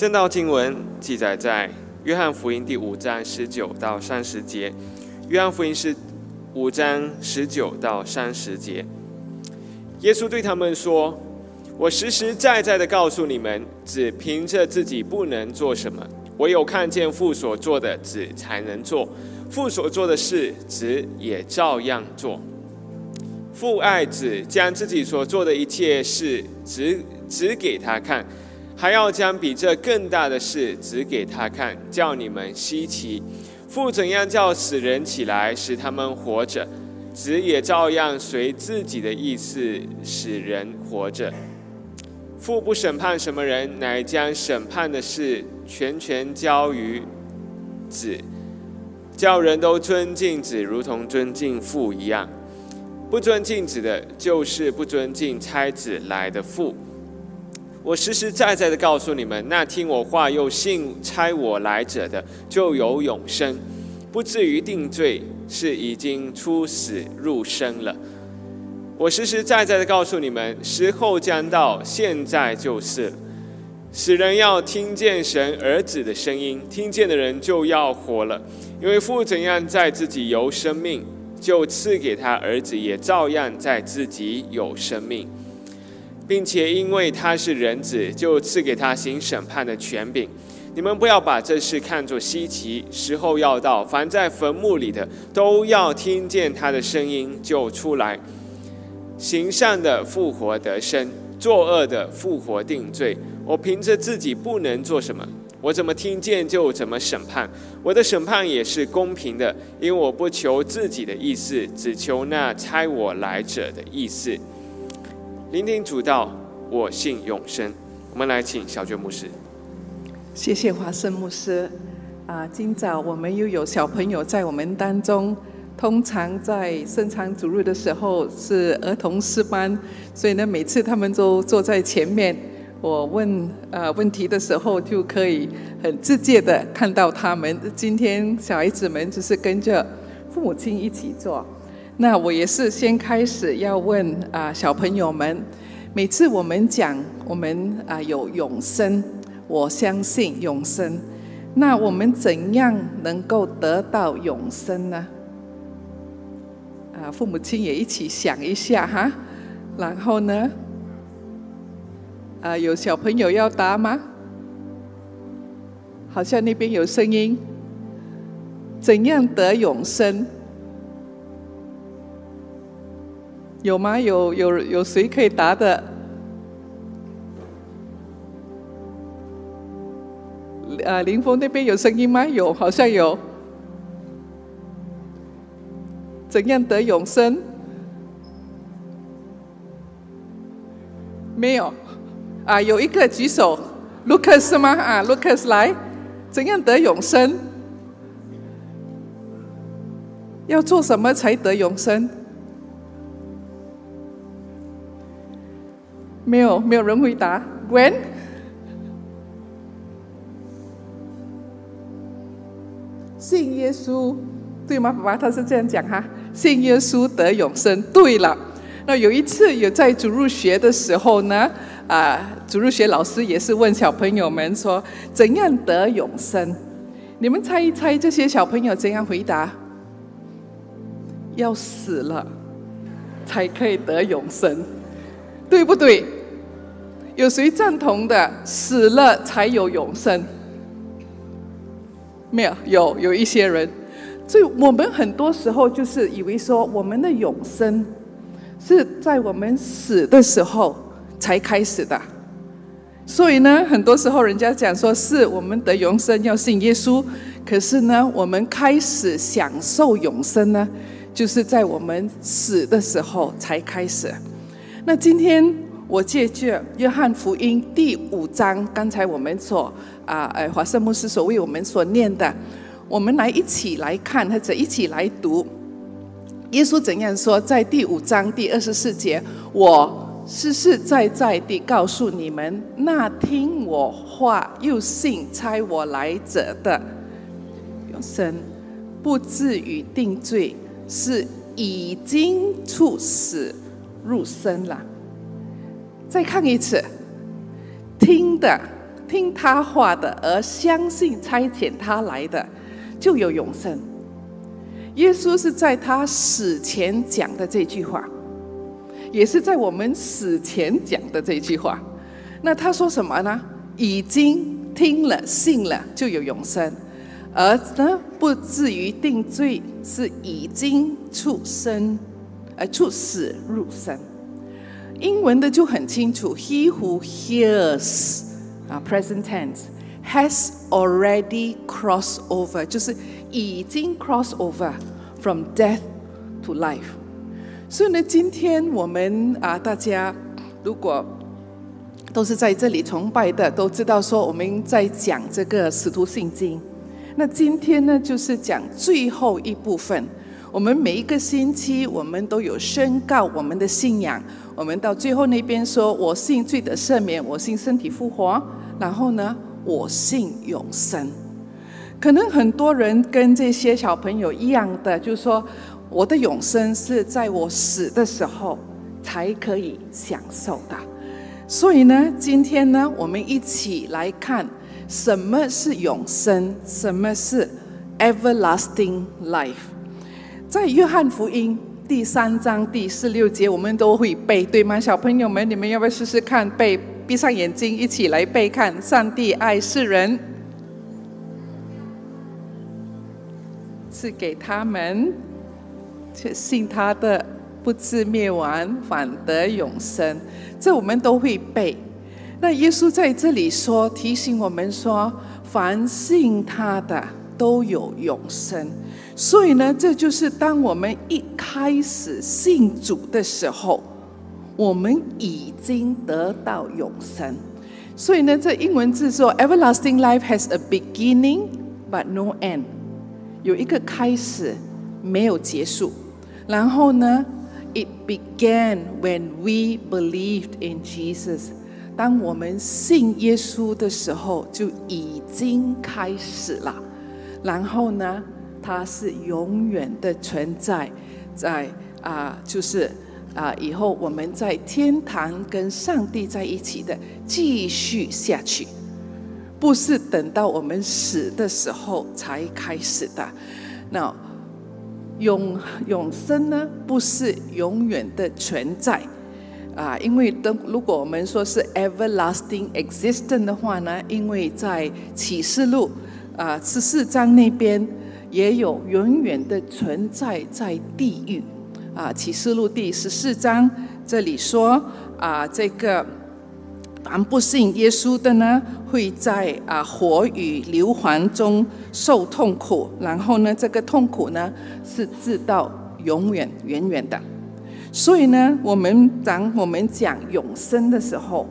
正道经文记载在约翰福音第五章十九到三十节。约翰福音是五章十九到三十节。耶稣对他们说：“我实实在在的告诉你们，只凭着自己不能做什么，唯有看见父所做的，子才能做。父所做的事，子也照样做。父爱子，将自己所做的一切事指指给他看。”还要将比这更大的事指给他看，叫你们稀奇。父怎样叫死人起来，使他们活着，子也照样随自己的意思使人活着。父不审判什么人，乃将审判的事全权交于子，叫人都尊敬子，如同尊敬父一样。不尊敬子的，就是不尊敬差子来的父。我实实在在的告诉你们，那听我话又信差我来者的，就有永生，不至于定罪，是已经出死入生了。我实实在在的告诉你们，时候将到，现在就是，使人要听见神儿子的声音，听见的人就要活了，因为父怎样在自己有生命，就赐给他儿子，也照样在自己有生命。并且因为他是人子，就赐给他行审判的权柄。你们不要把这事看作稀奇，时候要到，凡在坟墓里的都要听见他的声音，就出来。行善的复活得生，作恶的复活定罪。我凭着自己不能做什么，我怎么听见就怎么审判。我的审判也是公平的，因为我不求自己的意思，只求那差我来者的意思。聆听主道，我信永生。我们来请小娟牧师。谢谢华生牧师。啊，今早我们又有小朋友在我们当中。通常在生产主日的时候是儿童诗班，所以呢，每次他们都坐在前面。我问呃问题的时候，就可以很直接的看到他们。今天小孩子们就是跟着父母亲一起做。那我也是先开始要问啊，小朋友们，每次我们讲我们啊有永生，我相信永生，那我们怎样能够得到永生呢？啊，父母亲也一起想一下哈，然后呢，啊有小朋友要答吗？好像那边有声音，怎样得永生？有吗？有有有谁可以答的？啊，林峰那边有声音吗？有，好像有。怎样得永生？没有。啊，有一个举手，Lucas 吗？啊，Lucas 来。怎样得永生？要做什么才得永生？没有，没有人回答。When？信耶稣，对吗？爸爸他是这样讲哈，信耶稣得永生。对了，那有一次有在主入学的时候呢，啊，主入学老师也是问小朋友们说，怎样得永生？你们猜一猜，这些小朋友怎样回答？要死了才可以得永生，对不对？有谁赞同的？死了才有永生？没有，有有一些人。所以我们很多时候就是以为说，我们的永生是在我们死的时候才开始的。所以呢，很多时候人家讲说是我们的永生要信耶稣，可是呢，我们开始享受永生呢，就是在我们死的时候才开始。那今天。我借着约翰福音第五章，刚才我们所啊，呃，华盛牧师所为我们所念的，我们来一起来看，或者一起来读。耶稣怎样说？在第五章第二十四节，我实实在在地告诉你们，那听我话又信差我来者的永生，不至于定罪，是已经处死入生了。再看一次，听的听他话的，而相信差遣他来的，就有永生。耶稣是在他死前讲的这句话，也是在我们死前讲的这句话。那他说什么呢？已经听了、信了，就有永生，而呢不至于定罪，是已经出生，而，出死入生。英文的就很清楚，He who hears 啊，present tense has already crossed over，就是已经 cross over from death to life。所以呢，今天我们啊，大家如果都是在这里崇拜的，都知道说我们在讲这个使徒信经。那今天呢，就是讲最后一部分。我们每一个星期，我们都有宣告我们的信仰。我们到最后那边说：“我信罪的赦免，我信身体复活，然后呢，我信永生。”可能很多人跟这些小朋友一样的，就是说，我的永生是在我死的时候才可以享受的。所以呢，今天呢，我们一起来看什么是永生，什么是 everlasting life。在约翰福音第三章第十六节，我们都会背，对吗？小朋友们，你们要不要试试看背？闭上眼睛，一起来背看。上帝爱世人，赐给他们，却信他的，不至灭亡，反得永生。这我们都会背。那耶稣在这里说，提醒我们说，凡信他的，都有永生。所以呢，这就是当我们一开始信主的时候，我们已经得到永生。所以呢，这英文字说：“Everlasting life has a beginning but no end。”有一个开始，没有结束。然后呢，“It began when we believed in Jesus。”当我们信耶稣的时候，就已经开始了。然后呢？它是永远的存在，在啊，就是啊，以后我们在天堂跟上帝在一起的，继续下去，不是等到我们死的时候才开始的。那永永生呢，不是永远的存在啊，因为等如果我们说是 everlasting existence 的话呢，因为在启示录啊十四章那边。也有永远的存在在地狱，啊，启示录第十四章这里说啊，这个凡不信耶稣的呢，会在啊火与硫磺中受痛苦，然后呢，这个痛苦呢是直到永远远远的。所以呢，我们当我们讲永生的时候，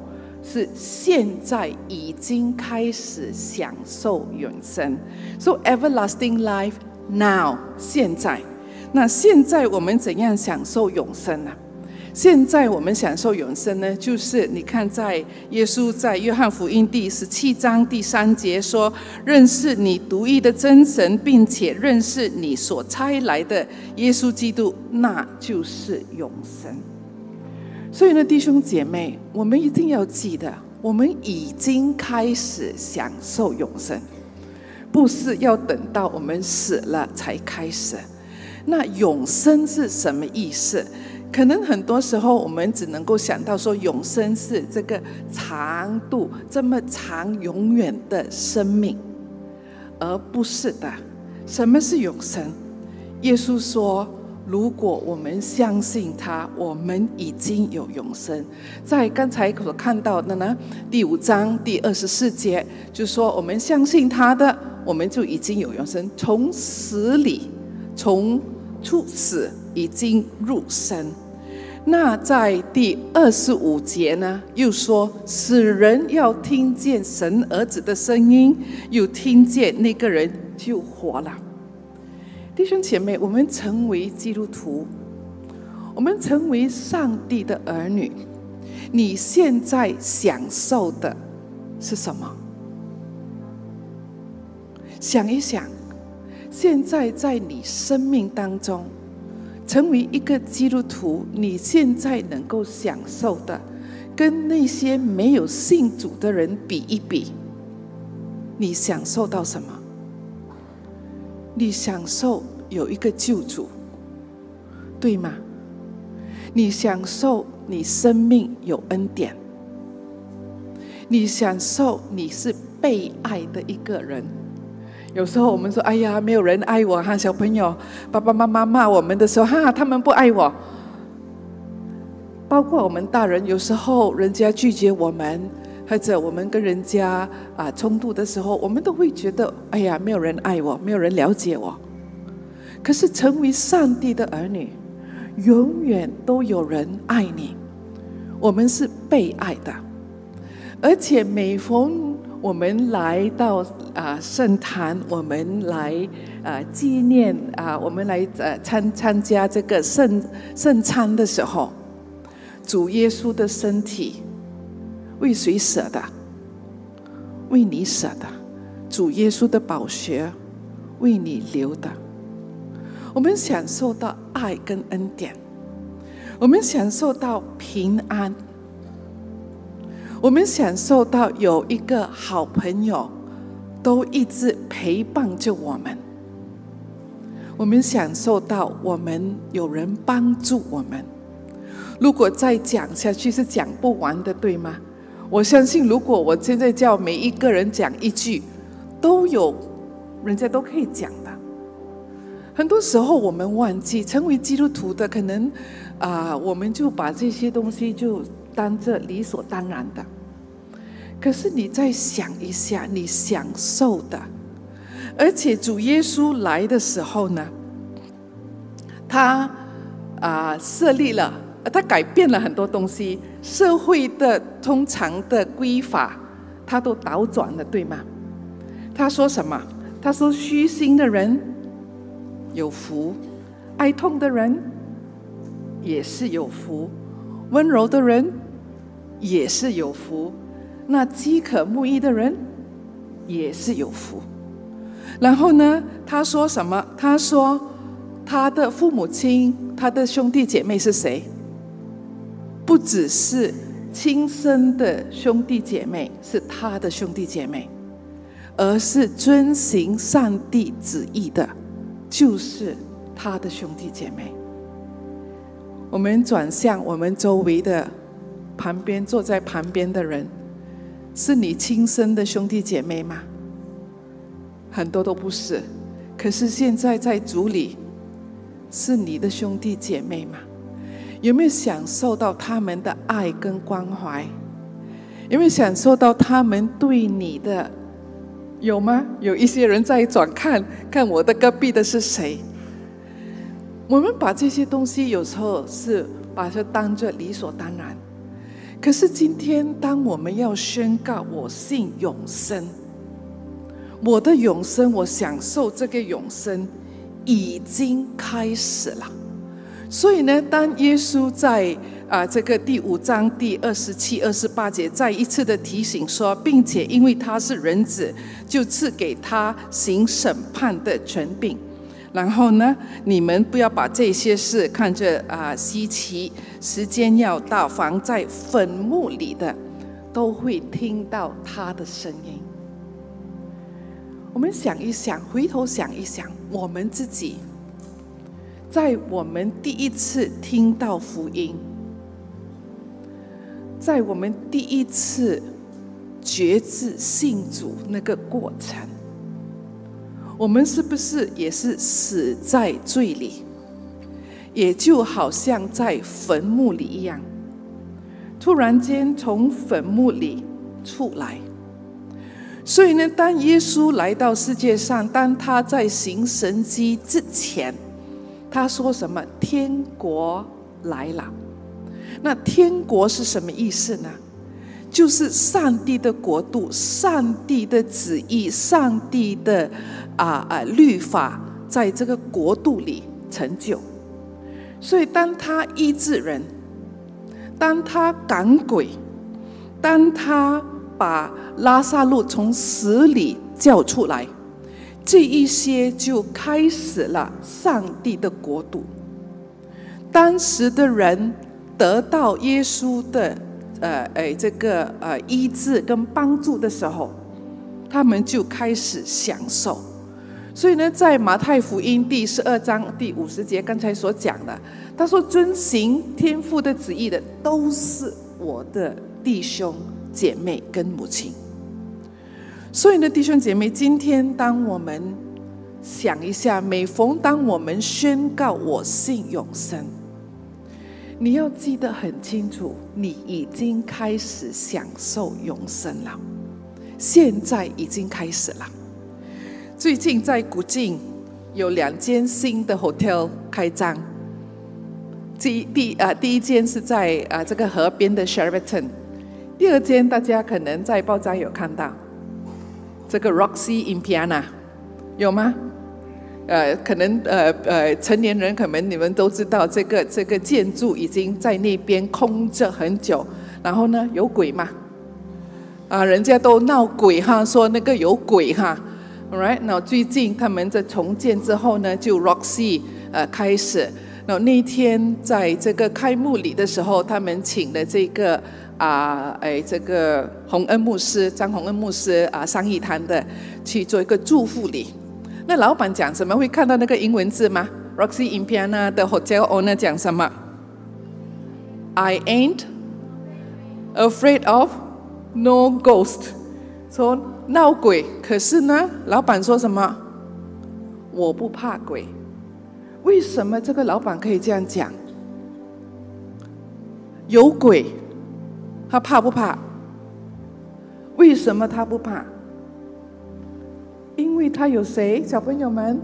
是现在已经开始享受永生。So everlasting life now，现在，那现在我们怎样享受永生呢？现在我们享受永生呢，就是你看，在耶稣在约翰福音第十七章第三节说：“认识你独一的真神，并且认识你所差来的耶稣基督，那就是永生。”所以呢，弟兄姐妹，我们一定要记得，我们已经开始享受永生。不是要等到我们死了才开始。那永生是什么意思？可能很多时候我们只能够想到说，永生是这个长度这么长、永远的生命，而不是的。什么是永生？耶稣说。如果我们相信他，我们已经有永生。在刚才所看到的呢，第五章第二十四节，就说我们相信他的，我们就已经有永生。从死里，从出死已经入生。那在第二十五节呢，又说死人要听见神儿子的声音，又听见那个人就活了。弟兄姐妹，我们成为基督徒，我们成为上帝的儿女。你现在享受的是什么？想一想，现在在你生命当中，成为一个基督徒，你现在能够享受的，跟那些没有信主的人比一比，你享受到什么？你享受有一个救主，对吗？你享受你生命有恩典，你享受你是被爱的一个人。有时候我们说：“哎呀，没有人爱我哈！”小朋友，爸爸妈妈骂我们的时候，哈，他们不爱我。包括我们大人，有时候人家拒绝我们，或者我们跟人家啊冲突的时候，我们都会觉得：“哎呀，没有人爱我，没有人了解我。”可是成为上帝的儿女，永远都有人爱你。我们是被爱的，而且每逢我们来到啊圣坛，我们来啊纪念啊，我们来呃参参加这个圣圣餐的时候，主耶稣的身体为谁舍的？为你舍的。主耶稣的宝血为你流的。我们享受到爱跟恩典，我们享受到平安。我们享受到有一个好朋友，都一直陪伴着我们。我们享受到我们有人帮助我们。如果再讲下去是讲不完的，对吗？我相信，如果我现在叫每一个人讲一句，都有人家都可以讲的。很多时候我们忘记，成为基督徒的可能啊，我们就把这些东西就。当做理所当然的，可是你再想一下，你享受的，而且主耶稣来的时候呢，他啊设立了，他改变了很多东西，社会的通常的规法，他都倒转了，对吗？他说什么？他说虚心的人有福，哀痛的人也是有福，温柔的人。也是有福，那饥渴慕义的人也是有福。然后呢，他说什么？他说他的父母亲、他的兄弟姐妹是谁？不只是亲生的兄弟姐妹，是他的兄弟姐妹，而是遵行上帝旨意的，就是他的兄弟姐妹。我们转向我们周围的。旁边坐在旁边的人，是你亲生的兄弟姐妹吗？很多都不是。可是现在在主里，是你的兄弟姐妹吗？有没有享受到他们的爱跟关怀？有没有享受到他们对你的？有吗？有一些人在转看，看我的隔壁的是谁？我们把这些东西有时候是把它当做理所当然。可是今天，当我们要宣告我信永生，我的永生，我享受这个永生，已经开始了。所以呢，当耶稣在啊这个第五章第二十七、二十八节再一次的提醒说，并且因为他是人子，就赐给他行审判的权柄。然后呢，你们不要把这些事看着啊稀奇。时间要到，放在坟墓里的都会听到他的声音。我们想一想，回头想一想，我们自己在我们第一次听到福音，在我们第一次觉知信主那个过程。我们是不是也是死在罪里？也就好像在坟墓里一样，突然间从坟墓里出来。所以呢，当耶稣来到世界上，当他在行神迹之前，他说什么？天国来了。那天国是什么意思呢？就是上帝的国度，上帝的旨意，上帝的啊啊律法，在这个国度里成就。所以，当他医治人，当他赶鬼，当他把拉萨路从死里叫出来，这一些就开始了上帝的国度。当时的人得到耶稣的。呃，哎，这个呃医治跟帮助的时候，他们就开始享受。所以呢，在马太福音第十二章第五十节，刚才所讲的，他说：“遵行天父的旨意的，都是我的弟兄姐妹跟母亲。”所以呢，弟兄姐妹，今天当我们想一下，每逢当我们宣告我信永生，你要记得很清楚，你已经开始享受永生了，现在已经开始了。最近在古晋有两间新的 hotel 开张。第第啊第一间是在啊这个河边的 Sheraton，第二间大家可能在报章有看到，这个 Roxy in Piana 有吗？呃，可能呃呃成年人可能你们都知道，这个这个建筑已经在那边空着很久，然后呢有鬼嘛？啊，人家都闹鬼哈，说那个有鬼哈。Alright，那最近他们在重建之后呢，就 Roxy 呃开始。那那天在这个开幕礼的时候，他们请的这个啊哎这个洪恩牧师张洪恩牧师啊商议谈的去做一个祝福礼。那老板讲什么？会看到那个英文字吗？Roxy in Piana 的 hotel owner 讲什么？I ain't afraid of no ghost。说。闹鬼，可是呢，老板说什么？我不怕鬼。为什么这个老板可以这样讲？有鬼，他怕不怕？为什么他不怕？因为他有谁？小朋友们，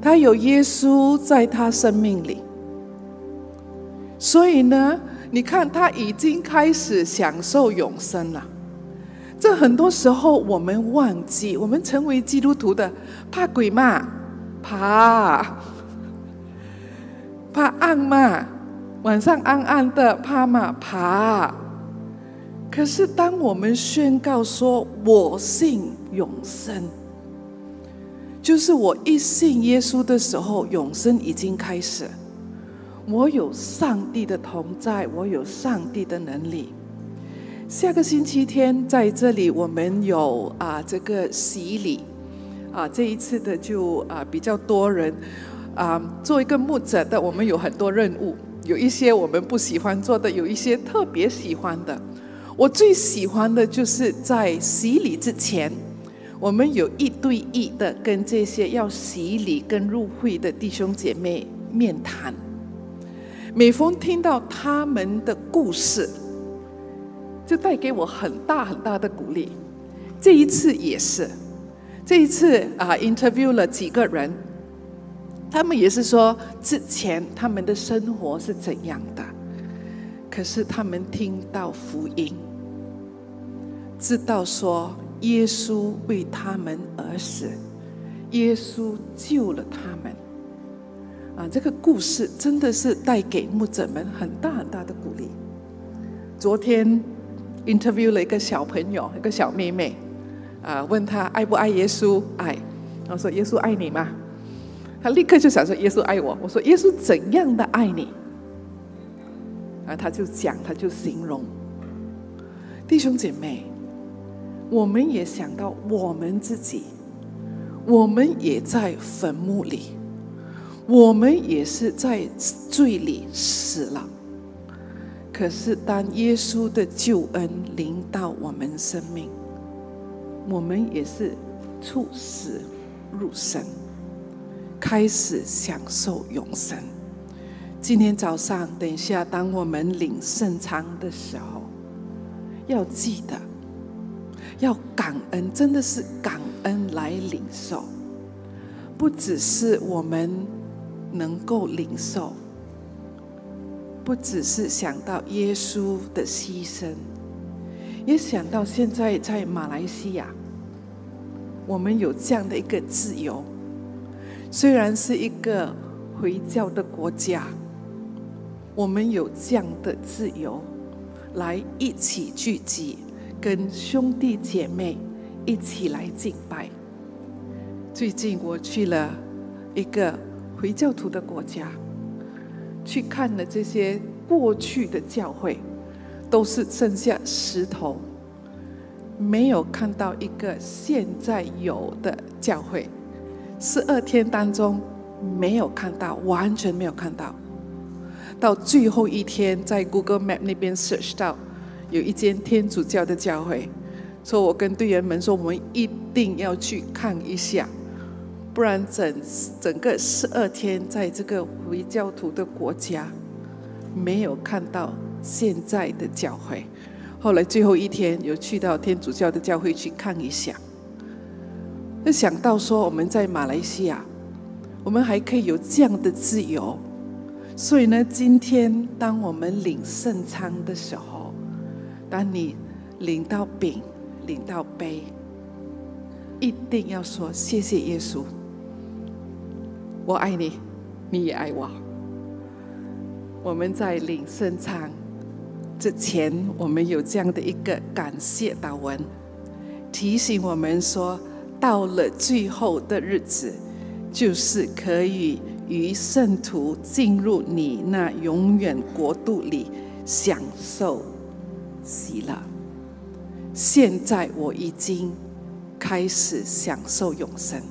他有耶稣在他生命里。所以呢，你看他已经开始享受永生了。这很多时候我们忘记，我们成为基督徒的怕鬼嘛，怕怕暗嘛，晚上暗暗的怕嘛怕。可是当我们宣告说我信永生，就是我一信耶稣的时候，永生已经开始。我有上帝的同在，我有上帝的能力。下个星期天在这里，我们有啊这个洗礼，啊这一次的就啊比较多人，啊做一个牧者的，我们有很多任务，有一些我们不喜欢做的，有一些特别喜欢的。我最喜欢的就是在洗礼之前，我们有一对一的跟这些要洗礼跟入会的弟兄姐妹面谈，每逢听到他们的故事。就带给我很大很大的鼓励。这一次也是，这一次啊，interview 了几个人，他们也是说之前他们的生活是怎样的，可是他们听到福音，知道说耶稣为他们而死，耶稣救了他们。啊，这个故事真的是带给牧者们很大很大的鼓励。昨天。interview 了一个小朋友，一个小妹妹，啊，问他爱不爱耶稣？爱。我说耶稣爱你吗？他立刻就想说耶稣爱我。我说耶稣怎样的爱你？啊，他就讲，他就形容。弟兄姐妹，我们也想到我们自己，我们也在坟墓里，我们也是在罪里死了。可是，当耶稣的救恩临到我们生命，我们也是处死入生，开始享受永生。今天早上，等一下，当我们领圣餐的时候，要记得要感恩，真的是感恩来领受，不只是我们能够领受。不只是想到耶稣的牺牲，也想到现在在马来西亚，我们有这样的一个自由。虽然是一个回教的国家，我们有这样的自由，来一起聚集，跟兄弟姐妹一起来敬拜。最近我去了一个回教徒的国家。去看了这些过去的教会，都是剩下石头，没有看到一个现在有的教会，十二天当中没有看到，完全没有看到。到最后一天，在 Google Map 那边 search 到有一间天主教的教会，说我跟队员们说，我们一定要去看一下，不然整整个十二天在这个回教徒的国家没有看到现在的教会。后来最后一天有去到天主教的教会去看一下，想到说我们在马来西亚，我们还可以有这样的自由。所以呢，今天当我们领圣餐的时候，当你领到饼、领到杯，一定要说谢谢耶稣，我爱你，你也爱我。我们在领圣餐之前，我们有这样的一个感谢祷文，提醒我们说，到了最后的日子，就是可以。与圣徒进入你那永远国度里，享受喜乐。现在我已经开始享受永生，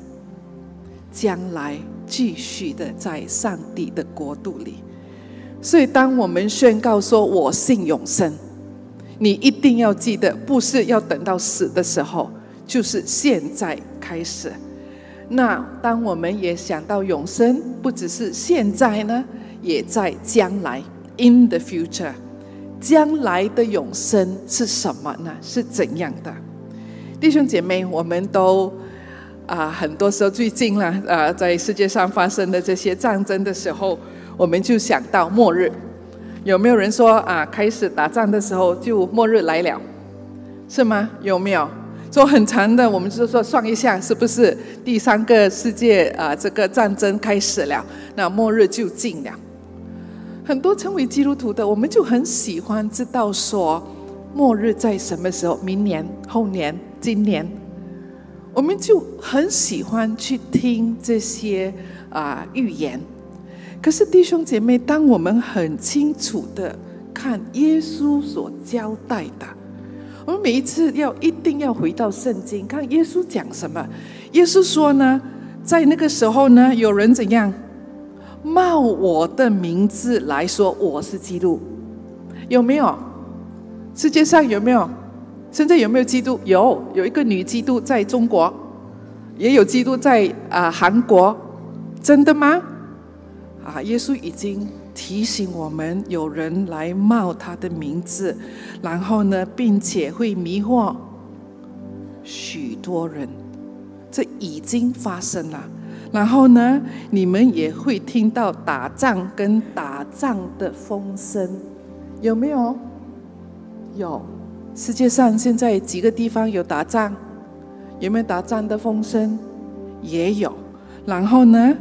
将来继续的在上帝的国度里。所以，当我们宣告说“我信永生”，你一定要记得，不是要等到死的时候，就是现在开始。那当我们也想到永生，不只是现在呢，也在将来，in the future，将来的永生是什么呢？是怎样的？弟兄姐妹，我们都啊，很多时候最近了啊，在世界上发生的这些战争的时候，我们就想到末日。有没有人说啊，开始打仗的时候就末日来了，是吗？有没有？说很长的，我们就说算一下，是不是第三个世界啊？这个战争开始了，那末日就近了。很多成为基督徒的，我们就很喜欢知道说，末日在什么时候？明年、后年、今年？我们就很喜欢去听这些啊预言。可是弟兄姐妹，当我们很清楚的看耶稣所交代的。我们每一次要一定要回到圣经，看耶稣讲什么。耶稣说呢，在那个时候呢，有人怎样冒我的名字来说我是基督，有没有？世界上有没有？现在有没有基督？有，有一个女基督在中国，也有基督在啊韩国，真的吗？啊，耶稣已经。提醒我们，有人来冒他的名字，然后呢，并且会迷惑许多人。这已经发生了。然后呢，你们也会听到打仗跟打仗的风声，有没有？有。世界上现在几个地方有打仗？有没有打仗的风声？也有。然后呢？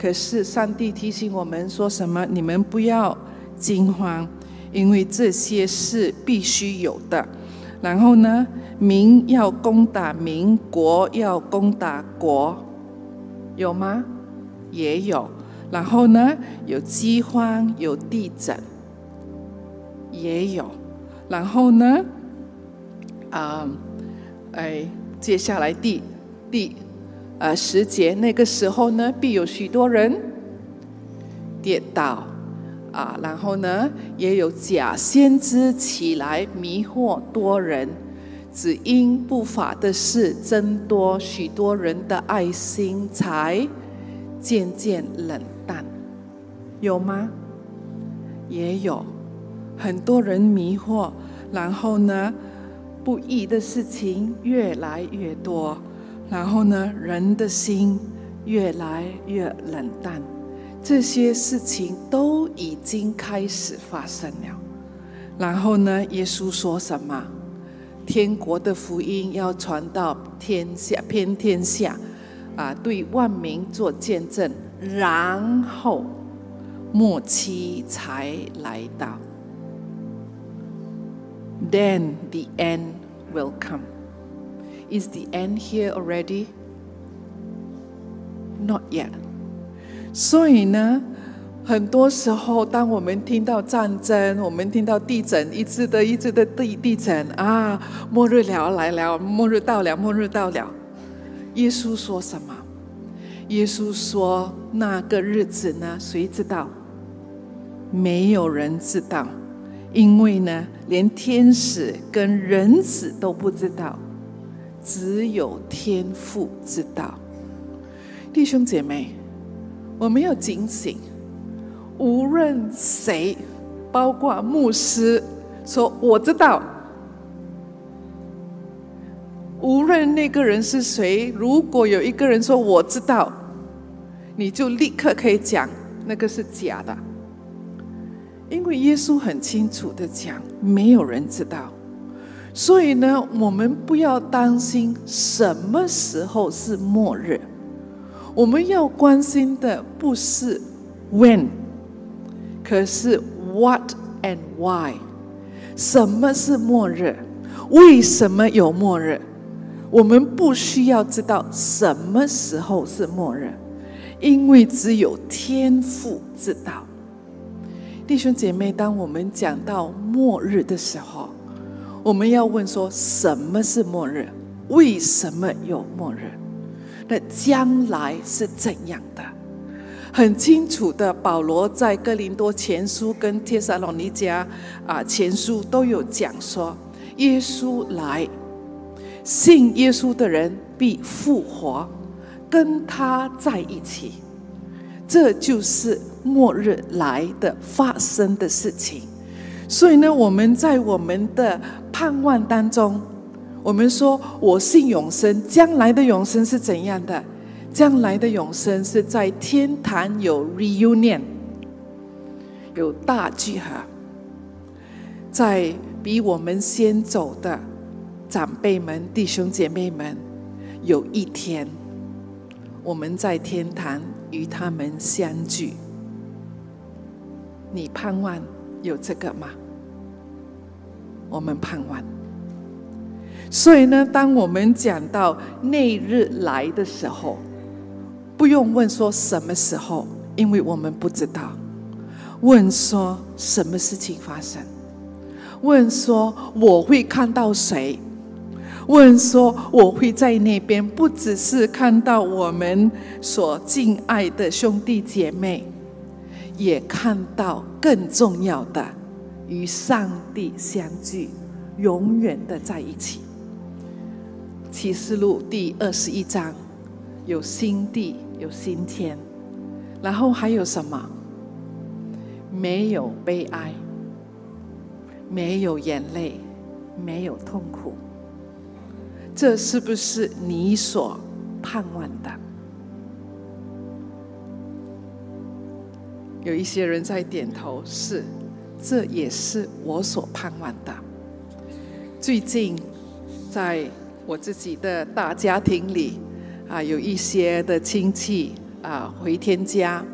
可是上帝提醒我们说什么？你们不要惊慌，因为这些是必须有的。然后呢，民要攻打民，国要攻打国，有吗？也有。然后呢，有饥荒，有地震，也有。然后呢，啊，哎，接下来第第。呃，时节那个时候呢，必有许多人跌倒啊，然后呢，也有假先知起来迷惑多人，只因不法的事增多，许多人的爱心才渐渐冷淡，有吗？也有很多人迷惑，然后呢，不义的事情越来越多。然后呢，人的心越来越冷淡，这些事情都已经开始发生了。然后呢，耶稣说什么？天国的福音要传到天下，偏天下，啊，对万民做见证，然后末期才来到。Then the end will come. Is the end here already? Not yet. 所以呢，很多时候，当我们听到战争，我们听到地震，一直的、一直的地地震啊，末日了来了，末日到了，末日到了。耶稣说什么？耶稣说：“那个日子呢？谁知道？没有人知道，因为呢，连天使跟人子都不知道，只有天父知道。”弟兄姐妹，我们要警醒。无论谁，包括牧师，说我知道。无论那个人是谁，如果有一个人说我知道，你就立刻可以讲那个是假的，因为耶稣很清楚的讲，没有人知道。所以呢，我们不要担心什么时候是末日，我们要关心的不是 when。可是，what and why？什么是末日？为什么有末日？我们不需要知道什么时候是末日，因为只有天父知道。弟兄姐妹，当我们讲到末日的时候，我们要问说：什么是末日？为什么有末日？那将来是怎样的？很清楚的，保罗在哥林多前书跟帖撒罗尼迦啊前书都有讲说，耶稣来，信耶稣的人必复活，跟他在一起，这就是末日来的发生的事情。所以呢，我们在我们的盼望当中，我们说我信永生，将来的永生是怎样的？将来的永生是在天堂有 reunion，有大聚合。在比我们先走的长辈们、弟兄姐妹们，有一天我们在天堂与他们相聚。你盼望有这个吗？我们盼望。所以呢，当我们讲到那日来的时候，不用问说什么时候，因为我们不知道。问说什么事情发生？问说我会看到谁？问说我会在那边，不只是看到我们所敬爱的兄弟姐妹，也看到更重要的，与上帝相聚，永远的在一起。启示录第二十一章，有新地。有新天，然后还有什么？没有悲哀，没有眼泪，没有痛苦。这是不是你所盼望的？有一些人在点头，是，这也是我所盼望的。最近，在我自己的大家庭里。啊，有一些的亲戚啊回天家，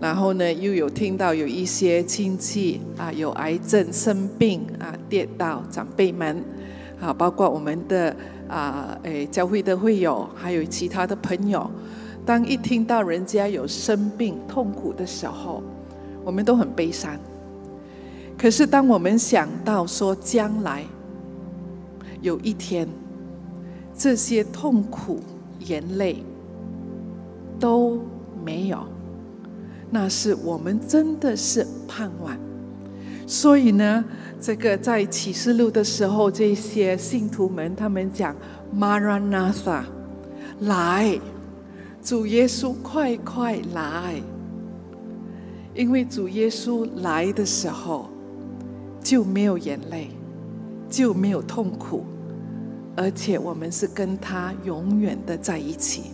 然后呢，又有听到有一些亲戚啊有癌症生病啊跌倒，长辈们啊，包括我们的啊诶教会的会友，还有其他的朋友，当一听到人家有生病痛苦的时候，我们都很悲伤。可是当我们想到说将来有一天这些痛苦，眼泪都没有，那是我们真的是盼望。所以呢，这个在启示录的时候，这些信徒们他们讲 “Maranatha”，来，主耶稣快快来！因为主耶稣来的时候，就没有眼泪，就没有痛苦。而且我们是跟他永远的在一起，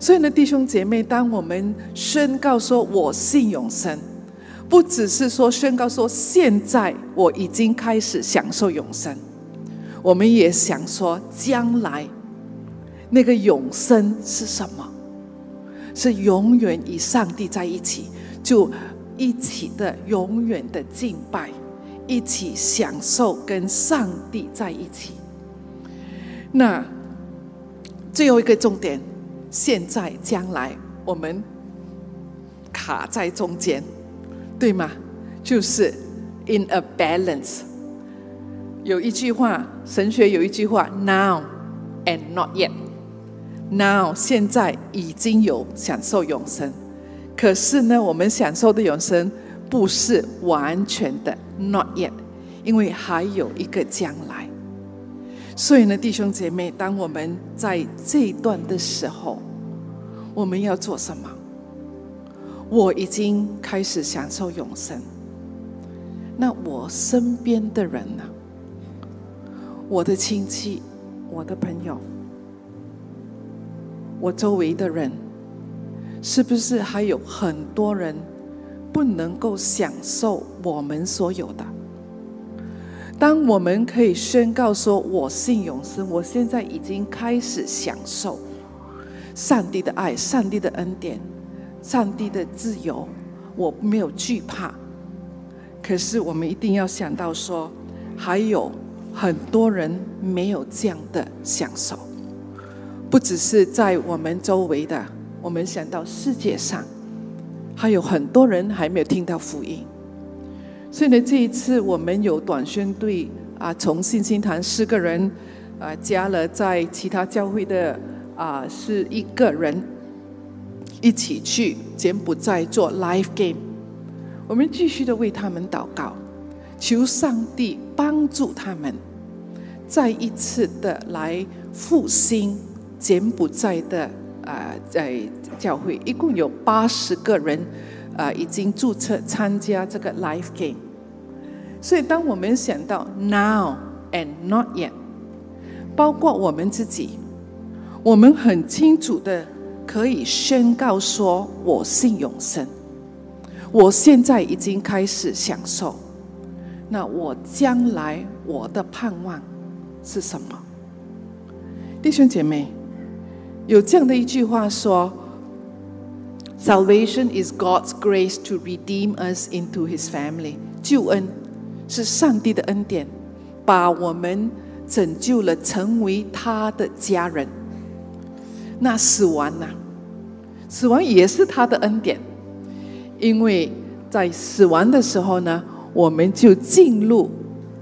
所以呢，弟兄姐妹，当我们宣告说“我信永生”，不只是说宣告说现在我已经开始享受永生，我们也想说将来那个永生是什么？是永远与上帝在一起，就一起的永远的敬拜，一起享受跟上帝在一起。那最后一个重点，现在将来我们卡在中间，对吗？就是 in a balance。有一句话，神学有一句话，now and not yet。Now 现在已经有享受永生，可是呢，我们享受的永生不是完全的 not yet，因为还有一个将来。所以呢，弟兄姐妹，当我们在这一段的时候，我们要做什么？我已经开始享受永生，那我身边的人呢？我的亲戚、我的朋友、我周围的人，是不是还有很多人不能够享受我们所有的？当我们可以宣告说：“我信永生，我现在已经开始享受上帝的爱、上帝的恩典、上帝的自由，我没有惧怕。”可是我们一定要想到说，还有很多人没有这样的享受，不只是在我们周围的，我们想到世界上还有很多人还没有听到福音。所以呢，这一次我们有短宣队啊，从信心堂四个人啊，加了在其他教会的啊，是一个人一起去柬埔寨做 live game。我们继续的为他们祷告，求上帝帮助他们再一次的来复兴柬埔寨的啊，在教会一共有八十个人啊，已经注册参加这个 Life game。所以，当我们想到 now and not yet，包括我们自己，我们很清楚的可以宣告说：“我信永生，我现在已经开始享受。那我将来我的盼望是什么？”弟兄姐妹，有这样的一句话说：“Salvation is God's grace to redeem us into His family。”救恩。是上帝的恩典，把我们拯救了，成为他的家人。那死亡呢？死亡也是他的恩典，因为在死亡的时候呢，我们就进入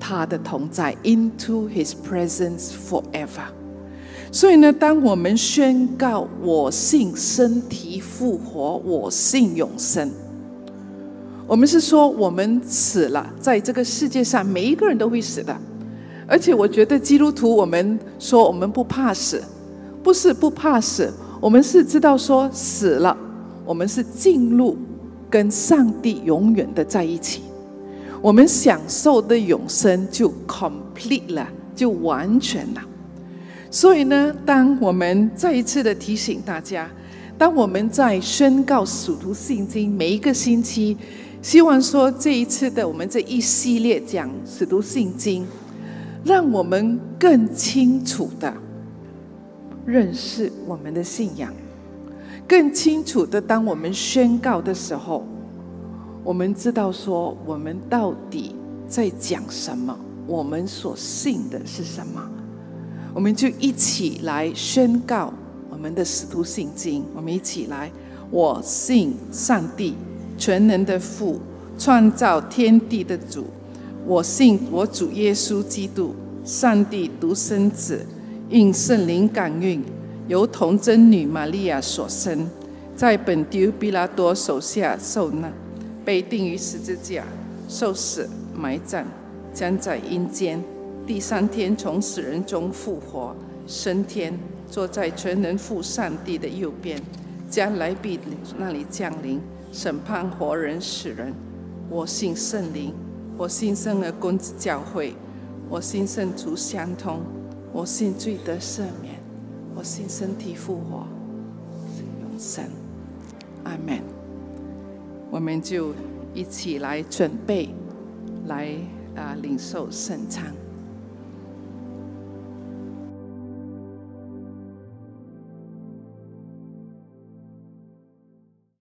他的同在，into His presence forever。所以呢，当我们宣告“我信身体复活，我信永生”。我们是说，我们死了，在这个世界上，每一个人都会死的。而且，我觉得基督徒，我们说我们不怕死，不是不怕死，我们是知道说死了，我们是进入跟上帝永远的在一起，我们享受的永生就 complete 了，就完全了。所以呢，当我们再一次的提醒大家，当我们在宣告使徒信经每一个星期。希望说这一次的我们这一系列讲《使徒信经》，让我们更清楚的认识我们的信仰，更清楚的当我们宣告的时候，我们知道说我们到底在讲什么，我们所信的是什么，我们就一起来宣告我们的《使徒信经》，我们一起来，我信上帝。全能的父，创造天地的主，我信我主耶稣基督，上帝独生子，应圣灵感孕，由童真女玛利亚所生，在本丢比拉多手下受难，被钉于十字架，受死，埋葬，将在阴间，第三天从死人中复活，升天，坐在全能父上帝的右边，将来必那里降临。审判活人死人，我信圣灵，我信圣而公子教会，我信圣主相通，我信罪得赦免，我信身体复活，信永生。阿门。我们就一起来准备，来啊领受圣餐。